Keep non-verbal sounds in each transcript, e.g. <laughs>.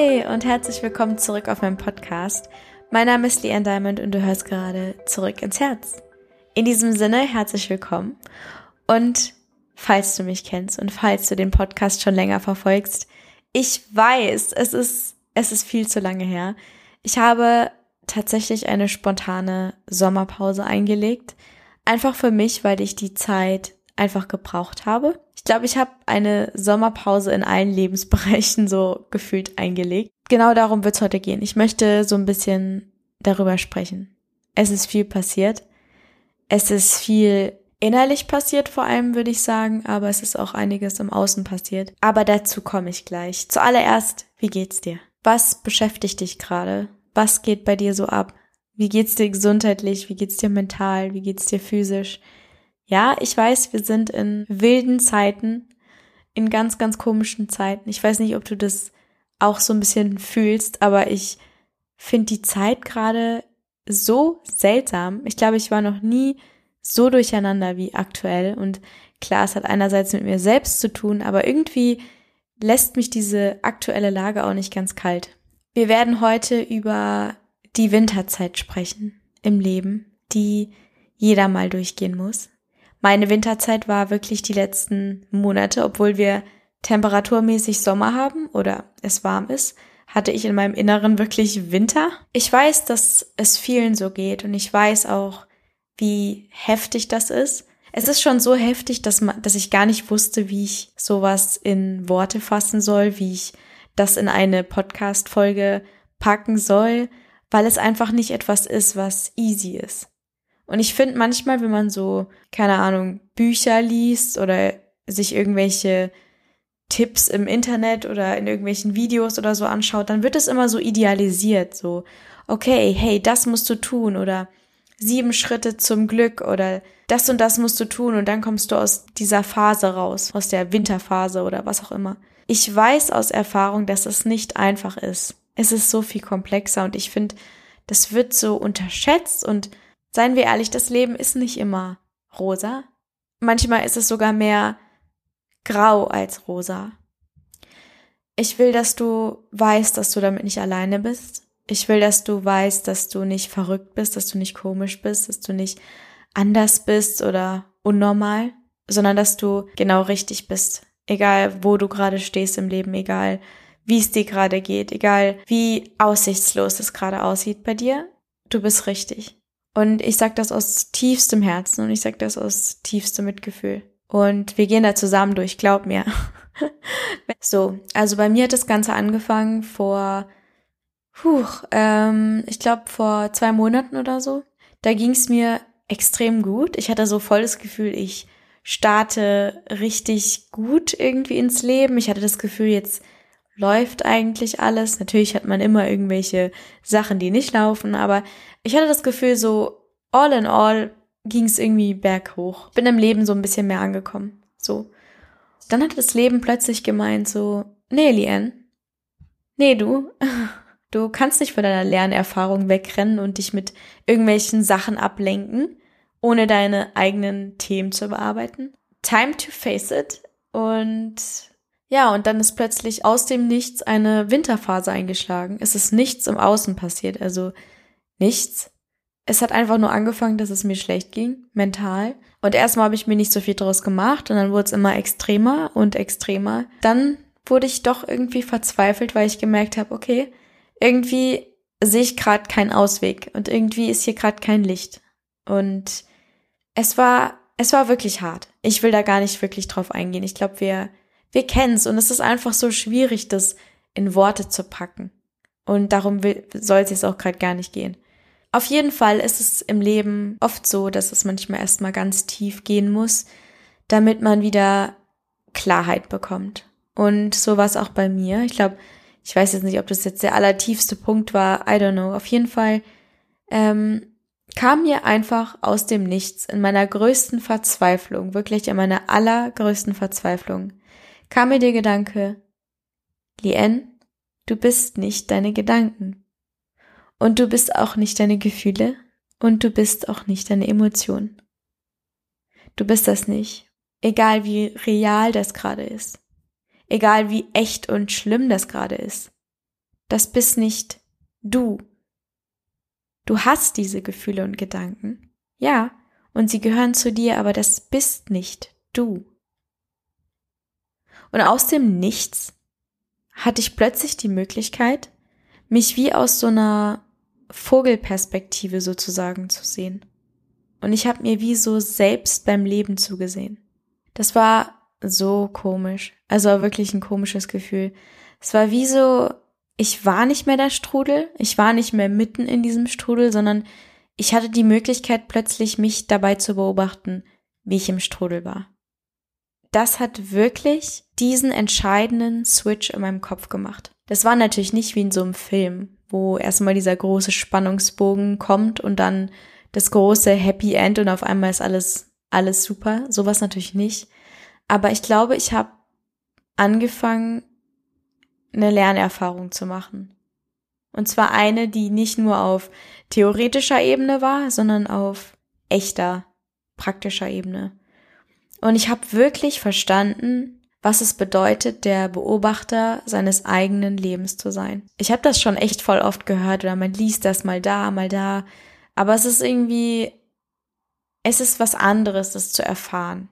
Hi und herzlich willkommen zurück auf meinem Podcast. Mein Name ist Leanne Diamond und du hörst gerade zurück ins Herz. In diesem Sinne, herzlich willkommen. Und falls du mich kennst und falls du den Podcast schon länger verfolgst, ich weiß, es ist, es ist viel zu lange her. Ich habe tatsächlich eine spontane Sommerpause eingelegt. Einfach für mich, weil ich die Zeit einfach gebraucht habe. Ich glaube, ich habe eine Sommerpause in allen <laughs> Lebensbereichen so gefühlt eingelegt. Genau darum wird es heute gehen. Ich möchte so ein bisschen darüber sprechen. Es ist viel passiert. Es ist viel innerlich passiert vor allem, würde ich sagen, aber es ist auch einiges im Außen passiert. Aber dazu komme ich gleich. Zuallererst, wie geht's dir? Was beschäftigt dich gerade? Was geht bei dir so ab? Wie geht's dir gesundheitlich? Wie geht's dir mental? Wie geht's dir physisch? Ja, ich weiß, wir sind in wilden Zeiten, in ganz, ganz komischen Zeiten. Ich weiß nicht, ob du das auch so ein bisschen fühlst, aber ich finde die Zeit gerade so seltsam. Ich glaube, ich war noch nie so durcheinander wie aktuell. Und klar, es hat einerseits mit mir selbst zu tun, aber irgendwie lässt mich diese aktuelle Lage auch nicht ganz kalt. Wir werden heute über die Winterzeit sprechen im Leben, die jeder mal durchgehen muss. Meine Winterzeit war wirklich die letzten Monate, obwohl wir temperaturmäßig Sommer haben oder es warm ist, hatte ich in meinem Inneren wirklich Winter. Ich weiß, dass es vielen so geht und ich weiß auch, wie heftig das ist. Es ist schon so heftig, dass, man, dass ich gar nicht wusste, wie ich sowas in Worte fassen soll, wie ich das in eine Podcast-Folge packen soll, weil es einfach nicht etwas ist, was easy ist. Und ich finde manchmal, wenn man so, keine Ahnung, Bücher liest oder sich irgendwelche Tipps im Internet oder in irgendwelchen Videos oder so anschaut, dann wird es immer so idealisiert, so, okay, hey, das musst du tun oder sieben Schritte zum Glück oder das und das musst du tun und dann kommst du aus dieser Phase raus, aus der Winterphase oder was auch immer. Ich weiß aus Erfahrung, dass es nicht einfach ist. Es ist so viel komplexer und ich finde, das wird so unterschätzt und Seien wir ehrlich, das Leben ist nicht immer rosa. Manchmal ist es sogar mehr grau als rosa. Ich will, dass du weißt, dass du damit nicht alleine bist. Ich will, dass du weißt, dass du nicht verrückt bist, dass du nicht komisch bist, dass du nicht anders bist oder unnormal, sondern dass du genau richtig bist. Egal, wo du gerade stehst im Leben, egal, wie es dir gerade geht, egal, wie aussichtslos es gerade aussieht bei dir, du bist richtig. Und ich sage das aus tiefstem Herzen und ich sage das aus tiefstem Mitgefühl. Und wir gehen da zusammen durch, glaub mir. <laughs> so, also bei mir hat das Ganze angefangen vor, puh, ähm, ich glaube vor zwei Monaten oder so. Da ging es mir extrem gut. Ich hatte so voll das Gefühl, ich starte richtig gut irgendwie ins Leben. Ich hatte das Gefühl, jetzt läuft eigentlich alles. Natürlich hat man immer irgendwelche Sachen, die nicht laufen, aber ich hatte das Gefühl, so all in all ging es irgendwie berghoch. Bin im Leben so ein bisschen mehr angekommen. So. Dann hat das Leben plötzlich gemeint, so, nee, Liane, nee, du, <laughs> du kannst nicht von deiner Lernerfahrung wegrennen und dich mit irgendwelchen Sachen ablenken, ohne deine eigenen Themen zu bearbeiten. Time to face it. Und ja, und dann ist plötzlich aus dem Nichts eine Winterphase eingeschlagen. Es ist nichts im Außen passiert. Also nichts. Es hat einfach nur angefangen, dass es mir schlecht ging, mental. Und erstmal habe ich mir nicht so viel draus gemacht und dann wurde es immer extremer und extremer. Dann wurde ich doch irgendwie verzweifelt, weil ich gemerkt habe, okay, irgendwie sehe ich gerade keinen Ausweg und irgendwie ist hier gerade kein Licht. Und es war, es war wirklich hart. Ich will da gar nicht wirklich drauf eingehen. Ich glaube, wir, wir kennen es und es ist einfach so schwierig, das in Worte zu packen. Und darum soll es jetzt auch gerade gar nicht gehen. Auf jeden Fall ist es im Leben oft so, dass es manchmal erstmal ganz tief gehen muss, damit man wieder Klarheit bekommt. Und so war es auch bei mir. Ich glaube, ich weiß jetzt nicht, ob das jetzt der allertiefste Punkt war. I don't know. Auf jeden Fall ähm, kam mir einfach aus dem Nichts in meiner größten Verzweiflung, wirklich in meiner allergrößten Verzweiflung, kam mir der Gedanke, Lien, du bist nicht deine Gedanken. Und du bist auch nicht deine Gefühle und du bist auch nicht deine Emotionen. Du bist das nicht. Egal wie real das gerade ist. Egal wie echt und schlimm das gerade ist. Das bist nicht du. Du hast diese Gefühle und Gedanken. Ja, und sie gehören zu dir, aber das bist nicht du. Und aus dem Nichts hatte ich plötzlich die Möglichkeit, mich wie aus so einer Vogelperspektive sozusagen zu sehen. Und ich habe mir wie so selbst beim Leben zugesehen. Das war so komisch. Also wirklich ein komisches Gefühl. Es war wie so, ich war nicht mehr der Strudel, ich war nicht mehr mitten in diesem Strudel, sondern ich hatte die Möglichkeit plötzlich mich dabei zu beobachten, wie ich im Strudel war. Das hat wirklich diesen entscheidenden Switch in meinem Kopf gemacht. Das war natürlich nicht wie in so einem Film, wo erstmal dieser große Spannungsbogen kommt und dann das große Happy End und auf einmal ist alles, alles super. Sowas natürlich nicht. Aber ich glaube, ich habe angefangen, eine Lernerfahrung zu machen. Und zwar eine, die nicht nur auf theoretischer Ebene war, sondern auf echter, praktischer Ebene. Und ich habe wirklich verstanden, was es bedeutet, der Beobachter seines eigenen Lebens zu sein. Ich habe das schon echt voll oft gehört oder man liest das mal da, mal da, aber es ist irgendwie, es ist was anderes, das zu erfahren.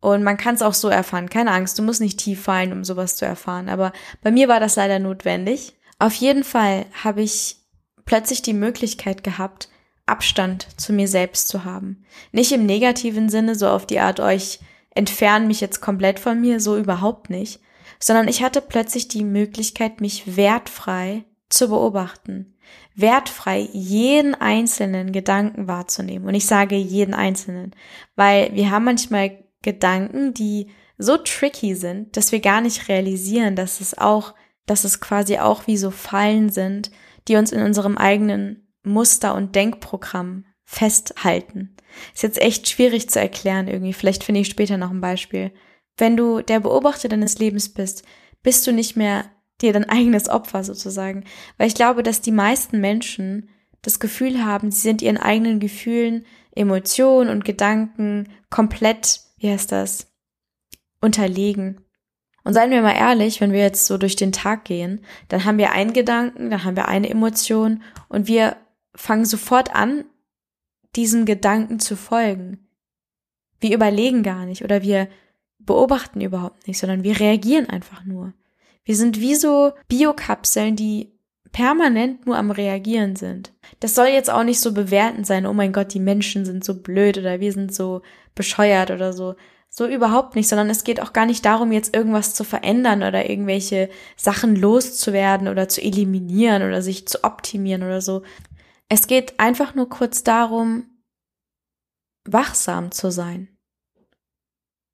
Und man kann es auch so erfahren. Keine Angst, du musst nicht tief fallen, um sowas zu erfahren. Aber bei mir war das leider notwendig. Auf jeden Fall habe ich plötzlich die Möglichkeit gehabt, Abstand zu mir selbst zu haben. Nicht im negativen Sinne, so auf die Art, euch oh, entfernen mich jetzt komplett von mir, so überhaupt nicht, sondern ich hatte plötzlich die Möglichkeit, mich wertfrei zu beobachten, wertfrei jeden einzelnen Gedanken wahrzunehmen. Und ich sage jeden einzelnen, weil wir haben manchmal Gedanken, die so tricky sind, dass wir gar nicht realisieren, dass es auch, dass es quasi auch wie so Fallen sind, die uns in unserem eigenen Muster und Denkprogramm festhalten. Ist jetzt echt schwierig zu erklären irgendwie. Vielleicht finde ich später noch ein Beispiel. Wenn du der Beobachter deines Lebens bist, bist du nicht mehr dir dein eigenes Opfer sozusagen. Weil ich glaube, dass die meisten Menschen das Gefühl haben, sie sind ihren eigenen Gefühlen, Emotionen und Gedanken komplett, wie heißt das, unterlegen. Und seien wir mal ehrlich, wenn wir jetzt so durch den Tag gehen, dann haben wir einen Gedanken, dann haben wir eine Emotion und wir fangen sofort an, diesem Gedanken zu folgen. Wir überlegen gar nicht oder wir beobachten überhaupt nicht, sondern wir reagieren einfach nur. Wir sind wie so Biokapseln, die permanent nur am Reagieren sind. Das soll jetzt auch nicht so bewertend sein, oh mein Gott, die Menschen sind so blöd oder wir sind so bescheuert oder so. So überhaupt nicht, sondern es geht auch gar nicht darum, jetzt irgendwas zu verändern oder irgendwelche Sachen loszuwerden oder zu eliminieren oder sich zu optimieren oder so, es geht einfach nur kurz darum, wachsam zu sein,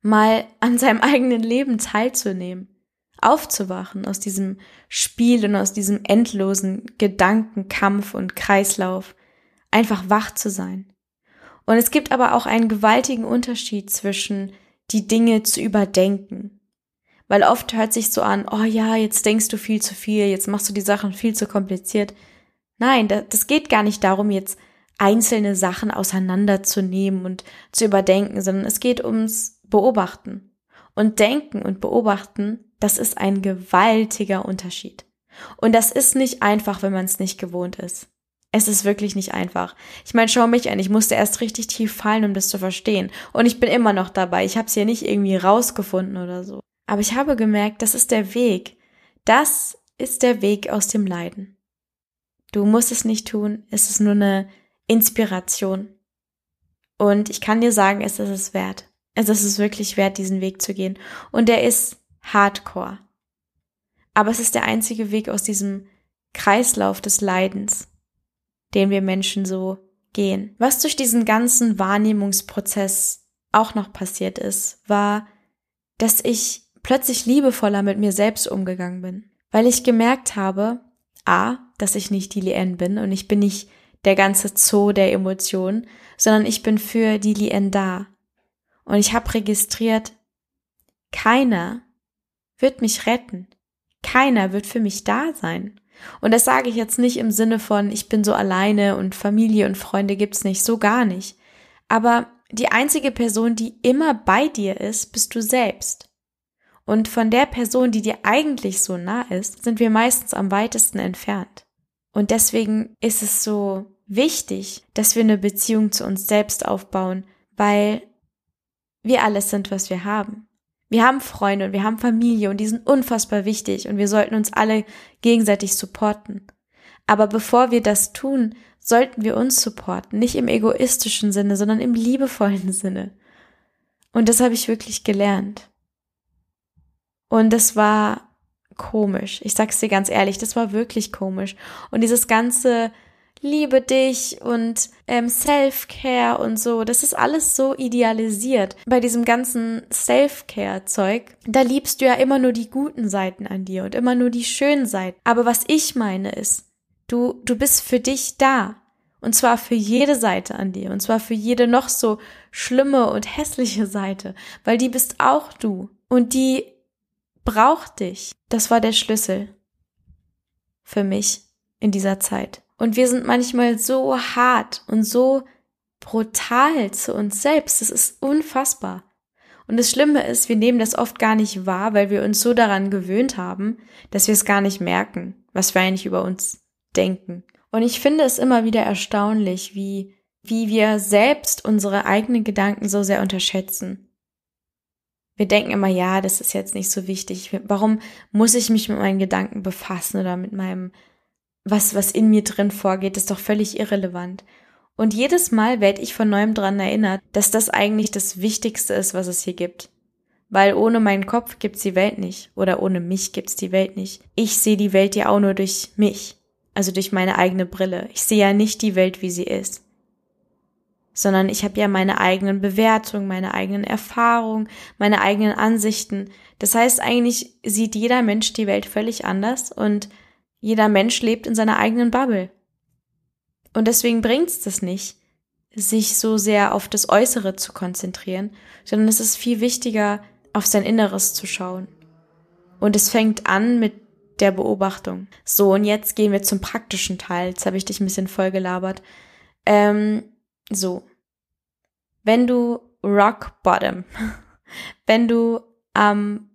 mal an seinem eigenen Leben teilzunehmen, aufzuwachen aus diesem Spiel und aus diesem endlosen Gedankenkampf und Kreislauf, einfach wach zu sein. Und es gibt aber auch einen gewaltigen Unterschied zwischen die Dinge zu überdenken. Weil oft hört sich so an, oh ja, jetzt denkst du viel zu viel, jetzt machst du die Sachen viel zu kompliziert. Nein, das geht gar nicht darum, jetzt einzelne Sachen auseinanderzunehmen und zu überdenken, sondern es geht ums Beobachten. Und Denken und Beobachten, das ist ein gewaltiger Unterschied. Und das ist nicht einfach, wenn man es nicht gewohnt ist. Es ist wirklich nicht einfach. Ich meine, schau mich an, ich musste erst richtig tief fallen, um das zu verstehen. Und ich bin immer noch dabei. Ich habe es hier nicht irgendwie rausgefunden oder so. Aber ich habe gemerkt, das ist der Weg. Das ist der Weg aus dem Leiden. Du musst es nicht tun, es ist nur eine Inspiration. Und ich kann dir sagen, es ist es wert. Es ist es wirklich wert, diesen Weg zu gehen. Und der ist hardcore. Aber es ist der einzige Weg aus diesem Kreislauf des Leidens, den wir Menschen so gehen. Was durch diesen ganzen Wahrnehmungsprozess auch noch passiert ist, war, dass ich plötzlich liebevoller mit mir selbst umgegangen bin, weil ich gemerkt habe, A, dass ich nicht die Lien bin und ich bin nicht der ganze Zoo der Emotionen, sondern ich bin für die Lien da. Und ich habe registriert, keiner wird mich retten. Keiner wird für mich da sein. Und das sage ich jetzt nicht im Sinne von, ich bin so alleine und Familie und Freunde gibt's nicht, so gar nicht. Aber die einzige Person, die immer bei dir ist, bist du selbst. Und von der Person, die dir eigentlich so nah ist, sind wir meistens am weitesten entfernt. Und deswegen ist es so wichtig, dass wir eine Beziehung zu uns selbst aufbauen, weil wir alles sind, was wir haben. Wir haben Freunde und wir haben Familie und die sind unfassbar wichtig und wir sollten uns alle gegenseitig supporten. Aber bevor wir das tun, sollten wir uns supporten, nicht im egoistischen Sinne, sondern im liebevollen Sinne. Und das habe ich wirklich gelernt. Und das war komisch. Ich sag's dir ganz ehrlich, das war wirklich komisch. Und dieses ganze Liebe dich und ähm, Self-Care und so, das ist alles so idealisiert. Bei diesem ganzen Self-Care-Zeug, da liebst du ja immer nur die guten Seiten an dir und immer nur die schönen Seiten. Aber was ich meine ist, du, du bist für dich da. Und zwar für jede Seite an dir. Und zwar für jede noch so schlimme und hässliche Seite. Weil die bist auch du. Und die braucht dich. Das war der Schlüssel für mich in dieser Zeit. Und wir sind manchmal so hart und so brutal zu uns selbst. Das ist unfassbar. Und das Schlimme ist, wir nehmen das oft gar nicht wahr, weil wir uns so daran gewöhnt haben, dass wir es gar nicht merken, was wir eigentlich über uns denken. Und ich finde es immer wieder erstaunlich, wie, wie wir selbst unsere eigenen Gedanken so sehr unterschätzen wir denken immer, ja, das ist jetzt nicht so wichtig. Warum muss ich mich mit meinen Gedanken befassen oder mit meinem, was, was in mir drin vorgeht, ist doch völlig irrelevant. Und jedes Mal werde ich von neuem dran erinnert, dass das eigentlich das Wichtigste ist, was es hier gibt. Weil ohne meinen Kopf gibt's die Welt nicht. Oder ohne mich gibt's die Welt nicht. Ich sehe die Welt ja auch nur durch mich. Also durch meine eigene Brille. Ich sehe ja nicht die Welt, wie sie ist sondern ich habe ja meine eigenen Bewertungen, meine eigenen Erfahrungen, meine eigenen Ansichten. Das heißt, eigentlich sieht jeder Mensch die Welt völlig anders und jeder Mensch lebt in seiner eigenen Bubble. Und deswegen bringt es das nicht, sich so sehr auf das Äußere zu konzentrieren, sondern es ist viel wichtiger, auf sein Inneres zu schauen. Und es fängt an mit der Beobachtung. So, und jetzt gehen wir zum praktischen Teil. Jetzt habe ich dich ein bisschen vollgelabert. Ähm, so, wenn du rock bottom, <laughs> wenn du am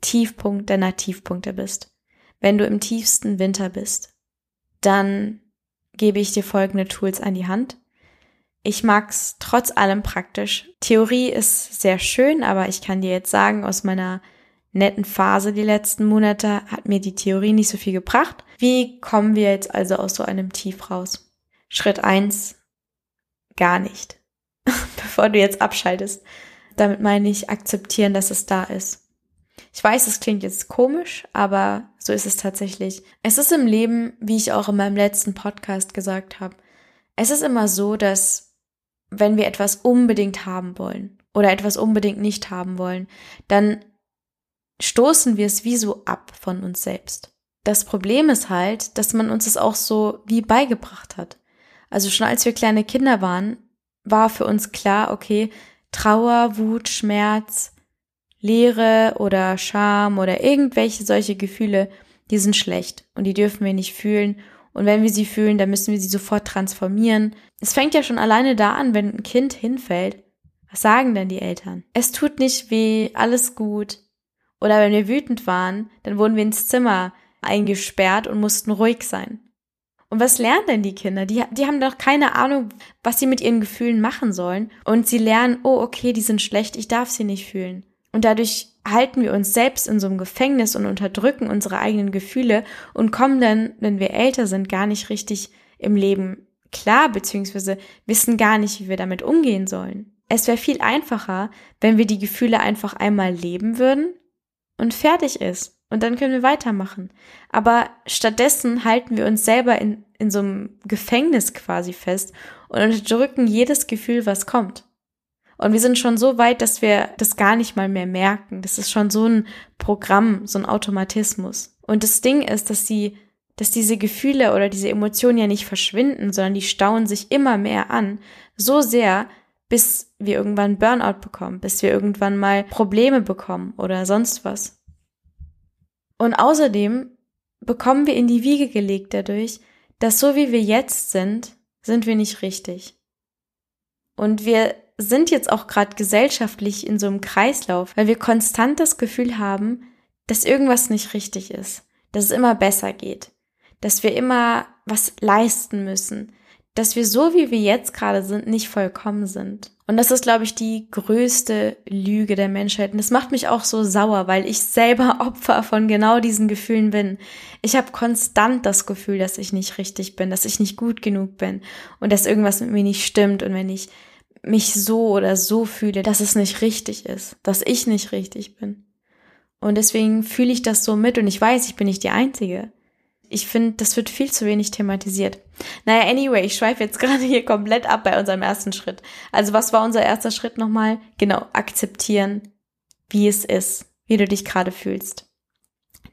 Tiefpunkt deiner Tiefpunkte bist, wenn du im tiefsten Winter bist, dann gebe ich dir folgende Tools an die Hand. Ich mag's trotz allem praktisch. Theorie ist sehr schön, aber ich kann dir jetzt sagen, aus meiner netten Phase die letzten Monate hat mir die Theorie nicht so viel gebracht. Wie kommen wir jetzt also aus so einem Tief raus? Schritt eins: Gar nicht. <laughs> bevor du jetzt abschaltest. Damit meine ich akzeptieren, dass es da ist. Ich weiß, es klingt jetzt komisch, aber so ist es tatsächlich. Es ist im Leben, wie ich auch in meinem letzten Podcast gesagt habe, es ist immer so, dass wenn wir etwas unbedingt haben wollen oder etwas unbedingt nicht haben wollen, dann stoßen wir es wie so ab von uns selbst. Das Problem ist halt, dass man uns es auch so wie beigebracht hat. Also schon als wir kleine Kinder waren, war für uns klar, okay, Trauer, Wut, Schmerz, Leere oder Scham oder irgendwelche solche Gefühle, die sind schlecht und die dürfen wir nicht fühlen. Und wenn wir sie fühlen, dann müssen wir sie sofort transformieren. Es fängt ja schon alleine da an, wenn ein Kind hinfällt. Was sagen denn die Eltern? Es tut nicht weh, alles gut. Oder wenn wir wütend waren, dann wurden wir ins Zimmer eingesperrt und mussten ruhig sein. Und was lernen denn die Kinder? Die, die haben doch keine Ahnung, was sie mit ihren Gefühlen machen sollen. Und sie lernen, oh, okay, die sind schlecht, ich darf sie nicht fühlen. Und dadurch halten wir uns selbst in so einem Gefängnis und unterdrücken unsere eigenen Gefühle und kommen dann, wenn wir älter sind, gar nicht richtig im Leben klar, beziehungsweise wissen gar nicht, wie wir damit umgehen sollen. Es wäre viel einfacher, wenn wir die Gefühle einfach einmal leben würden und fertig ist. Und dann können wir weitermachen. Aber stattdessen halten wir uns selber in, in so einem Gefängnis quasi fest und unterdrücken jedes Gefühl, was kommt. Und wir sind schon so weit, dass wir das gar nicht mal mehr merken. Das ist schon so ein Programm, so ein Automatismus. Und das Ding ist, dass sie, dass diese Gefühle oder diese Emotionen ja nicht verschwinden, sondern die stauen sich immer mehr an. So sehr, bis wir irgendwann Burnout bekommen, bis wir irgendwann mal Probleme bekommen oder sonst was. Und außerdem bekommen wir in die Wiege gelegt dadurch, dass so wie wir jetzt sind, sind wir nicht richtig. Und wir sind jetzt auch gerade gesellschaftlich in so einem Kreislauf, weil wir konstant das Gefühl haben, dass irgendwas nicht richtig ist, dass es immer besser geht, dass wir immer was leisten müssen, dass wir so, wie wir jetzt gerade sind, nicht vollkommen sind. Und das ist, glaube ich, die größte Lüge der Menschheit. Und das macht mich auch so sauer, weil ich selber <laughs> Opfer von genau diesen Gefühlen bin. Ich habe konstant das Gefühl, dass ich nicht richtig bin, dass ich nicht gut genug bin und dass irgendwas mit mir nicht stimmt. Und wenn ich mich so oder so fühle, dass es nicht richtig ist, dass ich nicht richtig bin. Und deswegen fühle ich das so mit und ich weiß, ich bin nicht die Einzige. Ich finde, das wird viel zu wenig thematisiert. Naja, anyway, ich schweife jetzt <laughs> gerade hier komplett ab bei unserem ersten Schritt. Also was war unser erster Schritt nochmal? Genau, akzeptieren, wie es ist, wie du dich gerade fühlst.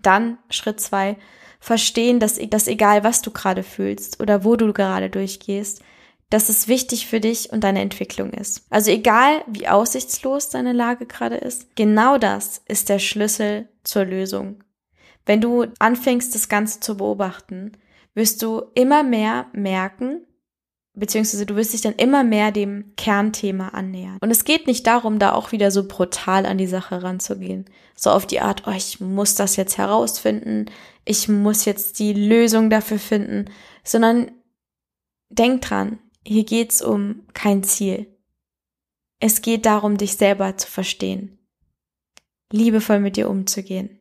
Dann Schritt zwei, verstehen, dass, dass egal was du gerade fühlst oder wo du gerade durchgehst, dass es wichtig für dich und deine Entwicklung ist. Also egal, wie aussichtslos deine Lage gerade ist, genau das ist der Schlüssel zur Lösung. Wenn du anfängst, das Ganze zu beobachten, wirst du immer mehr merken, beziehungsweise du wirst dich dann immer mehr dem Kernthema annähern. Und es geht nicht darum, da auch wieder so brutal an die Sache ranzugehen. So auf die Art, oh, ich muss das jetzt herausfinden, ich muss jetzt die Lösung dafür finden, sondern denk dran, hier geht's um kein Ziel. Es geht darum, dich selber zu verstehen, liebevoll mit dir umzugehen.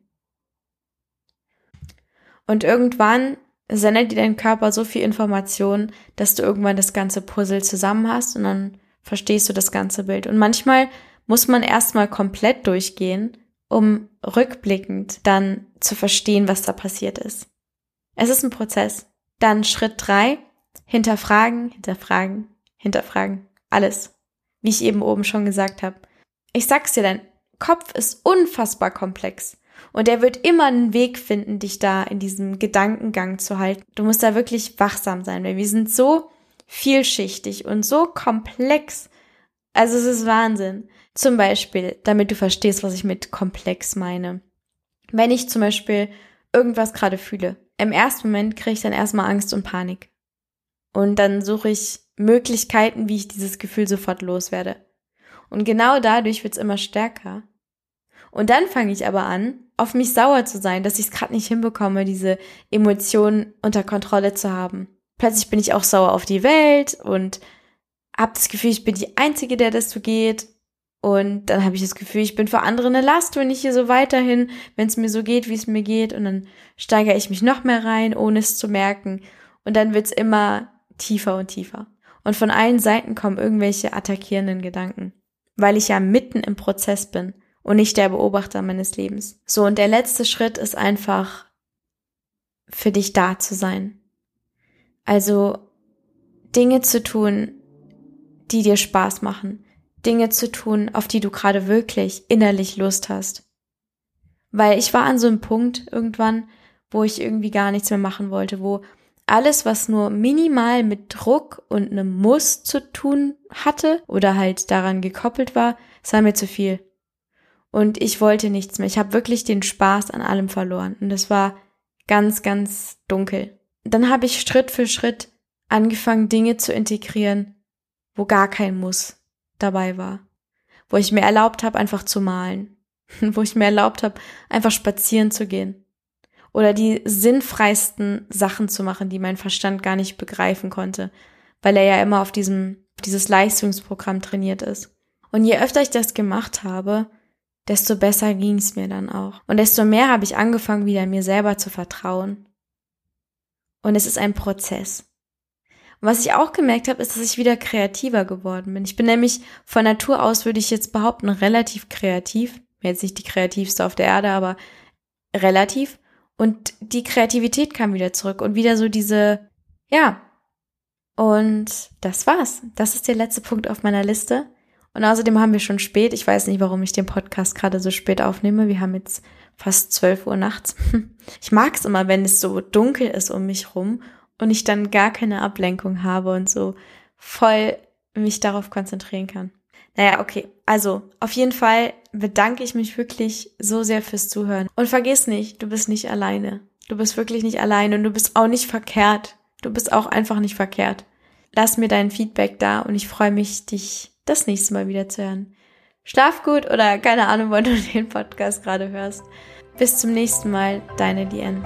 Und irgendwann sendet dir dein Körper so viel Information, dass du irgendwann das ganze Puzzle zusammen hast und dann verstehst du das ganze Bild. Und manchmal muss man erstmal komplett durchgehen, um rückblickend dann zu verstehen, was da passiert ist. Es ist ein Prozess. Dann Schritt drei, Hinterfragen, hinterfragen, hinterfragen. Alles. Wie ich eben oben schon gesagt habe. Ich sag's dir, dein Kopf ist unfassbar komplex. Und er wird immer einen Weg finden, dich da in diesem Gedankengang zu halten. Du musst da wirklich wachsam sein, weil wir sind so vielschichtig und so komplex. Also es ist Wahnsinn. Zum Beispiel, damit du verstehst, was ich mit komplex meine. Wenn ich zum Beispiel irgendwas gerade fühle, im ersten Moment kriege ich dann erstmal Angst und Panik. Und dann suche ich Möglichkeiten, wie ich dieses Gefühl sofort loswerde. Und genau dadurch wird's immer stärker. Und dann fange ich aber an, auf mich sauer zu sein, dass ich es gerade nicht hinbekomme, diese Emotionen unter Kontrolle zu haben. Plötzlich bin ich auch sauer auf die Welt und habe das Gefühl, ich bin die Einzige, der das so geht. Und dann habe ich das Gefühl, ich bin für andere eine Last, wenn ich hier so weiterhin, wenn es mir so geht, wie es mir geht. Und dann steigere ich mich noch mehr rein, ohne es zu merken. Und dann wird's immer tiefer und tiefer. Und von allen Seiten kommen irgendwelche attackierenden Gedanken, weil ich ja mitten im Prozess bin und nicht der Beobachter meines Lebens. So, und der letzte Schritt ist einfach für dich da zu sein. Also Dinge zu tun, die dir Spaß machen. Dinge zu tun, auf die du gerade wirklich innerlich Lust hast. Weil ich war an so einem Punkt irgendwann, wo ich irgendwie gar nichts mehr machen wollte, wo alles, was nur minimal mit Druck und einem Muss zu tun hatte oder halt daran gekoppelt war, sei mir zu viel. Und ich wollte nichts mehr. Ich habe wirklich den Spaß an allem verloren. Und es war ganz, ganz dunkel. Dann habe ich Schritt für Schritt angefangen, Dinge zu integrieren, wo gar kein Muss dabei war. Wo ich mir erlaubt habe, einfach zu malen. <laughs> wo ich mir erlaubt habe, einfach spazieren zu gehen oder die sinnfreisten Sachen zu machen, die mein Verstand gar nicht begreifen konnte, weil er ja immer auf diesem, dieses Leistungsprogramm trainiert ist. Und je öfter ich das gemacht habe, desto besser ging es mir dann auch. Und desto mehr habe ich angefangen, wieder mir selber zu vertrauen. Und es ist ein Prozess. Und was ich auch gemerkt habe, ist, dass ich wieder kreativer geworden bin. Ich bin nämlich von Natur aus, würde ich jetzt behaupten, relativ kreativ. Jetzt nicht die kreativste auf der Erde, aber relativ. Und die Kreativität kam wieder zurück und wieder so diese, ja. Und das war's. Das ist der letzte Punkt auf meiner Liste. Und außerdem haben wir schon spät. Ich weiß nicht, warum ich den Podcast gerade so spät aufnehme. Wir haben jetzt fast 12 Uhr nachts. <laughs> Ich mag's immer, wenn es so dunkel ist um mich rum und ich dann gar keine Ablenkung habe und so voll mich darauf konzentrieren kann. Naja, okay. Also, auf jeden Fall bedanke ich mich wirklich so sehr fürs Zuhören. Und vergiss nicht, du bist nicht alleine. Du bist wirklich nicht alleine und du bist auch nicht verkehrt. Du bist auch einfach nicht verkehrt. Lass mir dein Feedback da und ich freue mich, dich das nächste Mal wieder zu hören. Schlaf gut oder keine Ahnung, wann du <laughs> den Podcast gerade hörst. Bis zum nächsten Mal, deine Lien.